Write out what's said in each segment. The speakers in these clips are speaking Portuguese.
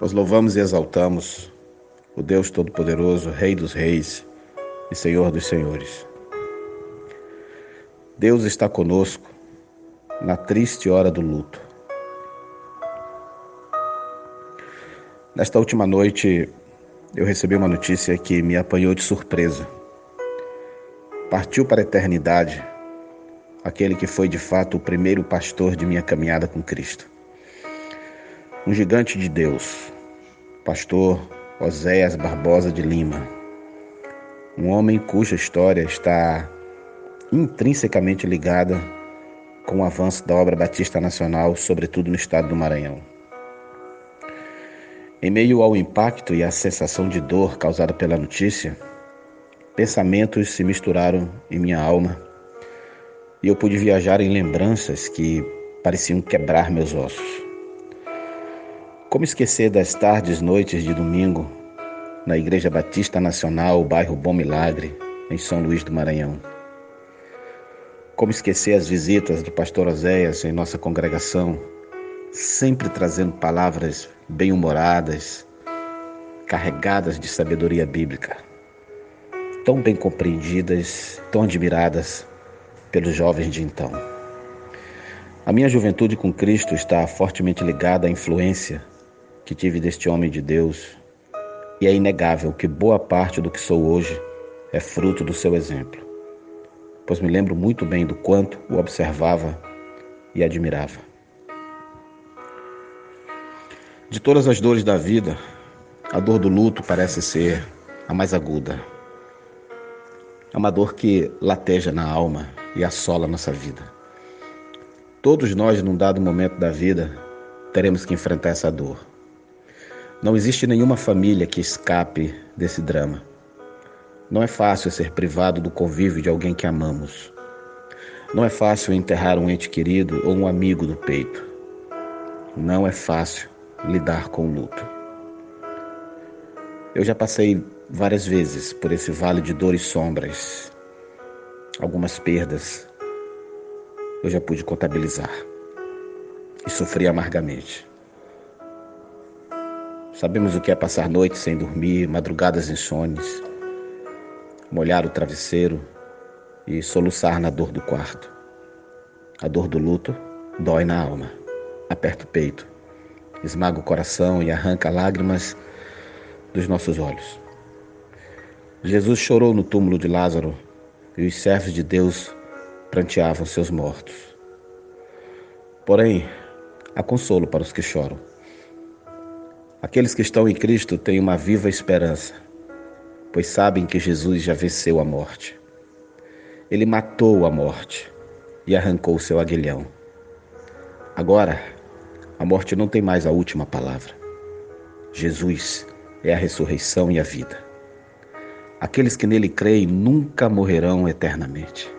Nós louvamos e exaltamos o Deus Todo-Poderoso, Rei dos Reis e Senhor dos Senhores. Deus está conosco na triste hora do luto. Nesta última noite, eu recebi uma notícia que me apanhou de surpresa. Partiu para a eternidade aquele que foi de fato o primeiro pastor de minha caminhada com Cristo. Um gigante de Deus, pastor Oséias Barbosa de Lima. Um homem cuja história está intrinsecamente ligada com o avanço da obra batista nacional, sobretudo no estado do Maranhão. Em meio ao impacto e à sensação de dor causada pela notícia, pensamentos se misturaram em minha alma e eu pude viajar em lembranças que pareciam quebrar meus ossos. Como esquecer das tardes, noites de domingo na Igreja Batista Nacional, bairro Bom Milagre, em São Luís do Maranhão? Como esquecer as visitas do pastor Oséias em nossa congregação, sempre trazendo palavras bem-humoradas, carregadas de sabedoria bíblica, tão bem compreendidas, tão admiradas pelos jovens de então. A minha juventude com Cristo está fortemente ligada à influência que tive deste homem de Deus, e é inegável que boa parte do que sou hoje é fruto do seu exemplo, pois me lembro muito bem do quanto o observava e admirava. De todas as dores da vida, a dor do luto parece ser a mais aguda. É uma dor que lateja na alma e assola nossa vida. Todos nós, num dado momento da vida, teremos que enfrentar essa dor. Não existe nenhuma família que escape desse drama. Não é fácil ser privado do convívio de alguém que amamos. Não é fácil enterrar um ente querido ou um amigo do peito. Não é fácil lidar com o luto. Eu já passei várias vezes por esse vale de dores e sombras algumas perdas eu já pude contabilizar e sofri amargamente. Sabemos o que é passar noites sem dormir, madrugadas insones, molhar o travesseiro e soluçar na dor do quarto. A dor do luto dói na alma, aperta o peito, esmaga o coração e arranca lágrimas dos nossos olhos. Jesus chorou no túmulo de Lázaro e os servos de Deus pranteavam seus mortos. Porém, há consolo para os que choram. Aqueles que estão em Cristo têm uma viva esperança, pois sabem que Jesus já venceu a morte. Ele matou a morte e arrancou seu aguilhão. Agora, a morte não tem mais a última palavra. Jesus é a ressurreição e a vida. Aqueles que nele creem nunca morrerão eternamente.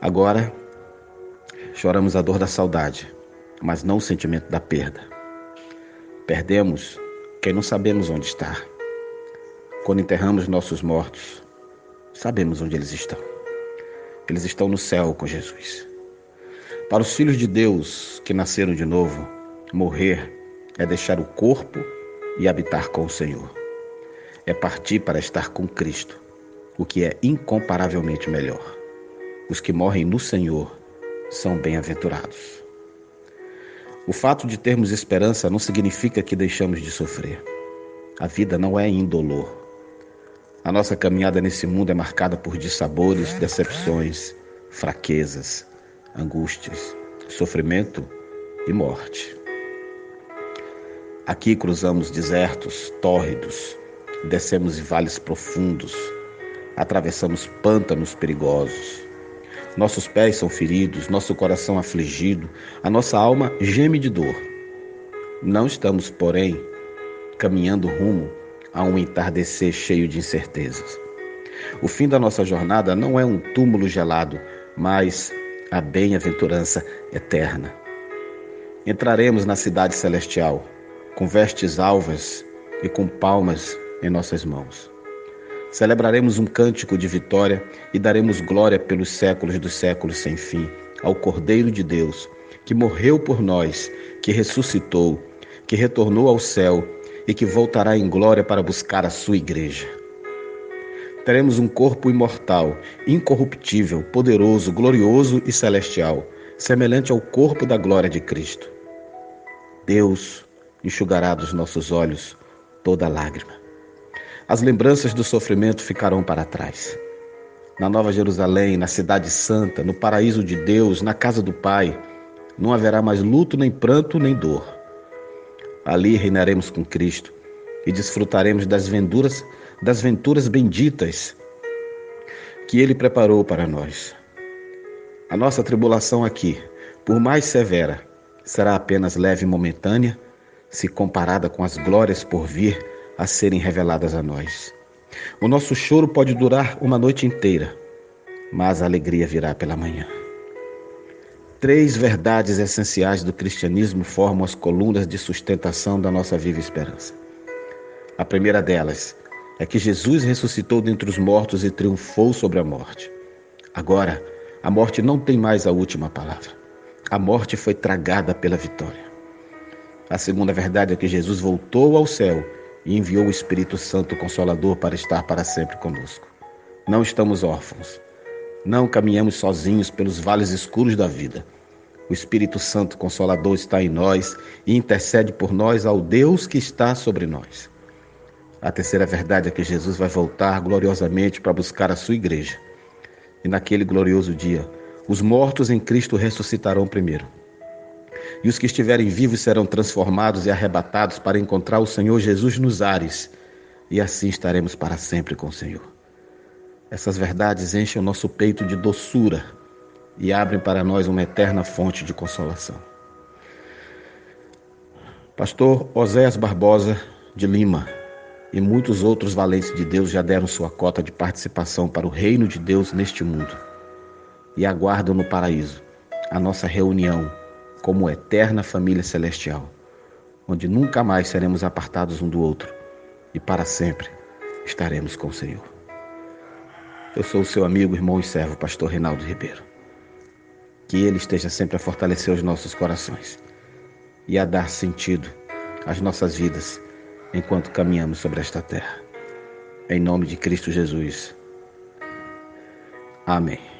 Agora, choramos a dor da saudade, mas não o sentimento da perda. Perdemos quem não sabemos onde está. Quando enterramos nossos mortos, sabemos onde eles estão. Eles estão no céu com Jesus. Para os filhos de Deus que nasceram de novo, morrer é deixar o corpo e habitar com o Senhor é partir para estar com Cristo, o que é incomparavelmente melhor. Os que morrem no Senhor são bem-aventurados. O fato de termos esperança não significa que deixamos de sofrer. A vida não é indolor. A nossa caminhada nesse mundo é marcada por dissabores, decepções, fraquezas, angústias, sofrimento e morte. Aqui cruzamos desertos tórridos, Descemos vales profundos, atravessamos pântanos perigosos. Nossos pés são feridos, nosso coração afligido, a nossa alma geme de dor. Não estamos, porém, caminhando rumo a um entardecer cheio de incertezas. O fim da nossa jornada não é um túmulo gelado, mas a bem-aventurança eterna. Entraremos na cidade celestial, com vestes alvas e com palmas em nossas mãos. Celebraremos um cântico de vitória e daremos glória pelos séculos dos séculos sem fim ao Cordeiro de Deus, que morreu por nós, que ressuscitou, que retornou ao céu e que voltará em glória para buscar a sua igreja. Teremos um corpo imortal, incorruptível, poderoso, glorioso e celestial, semelhante ao corpo da glória de Cristo. Deus enxugará dos nossos olhos toda lágrima. As lembranças do sofrimento ficarão para trás. Na Nova Jerusalém, na Cidade Santa, no paraíso de Deus, na casa do Pai, não haverá mais luto, nem pranto, nem dor. Ali reinaremos com Cristo e desfrutaremos das venturas, das venturas benditas que ele preparou para nós. A nossa tribulação aqui, por mais severa, será apenas leve e momentânea, se comparada com as glórias por vir a serem reveladas a nós. O nosso choro pode durar uma noite inteira, mas a alegria virá pela manhã. Três verdades essenciais do cristianismo formam as colunas de sustentação da nossa viva esperança. A primeira delas é que Jesus ressuscitou dentre os mortos e triunfou sobre a morte. Agora, a morte não tem mais a última palavra. A morte foi tragada pela vitória. A segunda verdade é que Jesus voltou ao céu e enviou o Espírito Santo Consolador para estar para sempre conosco. Não estamos órfãos. Não caminhamos sozinhos pelos vales escuros da vida. O Espírito Santo Consolador está em nós e intercede por nós ao Deus que está sobre nós. A terceira verdade é que Jesus vai voltar gloriosamente para buscar a sua igreja. E naquele glorioso dia, os mortos em Cristo ressuscitarão primeiro. E os que estiverem vivos serão transformados e arrebatados para encontrar o Senhor Jesus nos ares. E assim estaremos para sempre com o Senhor. Essas verdades enchem o nosso peito de doçura e abrem para nós uma eterna fonte de consolação. Pastor Oséias Barbosa de Lima e muitos outros valentes de Deus já deram sua cota de participação para o reino de Deus neste mundo e aguardam no paraíso a nossa reunião como eterna família celestial, onde nunca mais seremos apartados um do outro e para sempre estaremos com o Senhor. Eu sou o seu amigo, irmão e servo, pastor Reinaldo Ribeiro. Que Ele esteja sempre a fortalecer os nossos corações e a dar sentido às nossas vidas enquanto caminhamos sobre esta terra. Em nome de Cristo Jesus. Amém.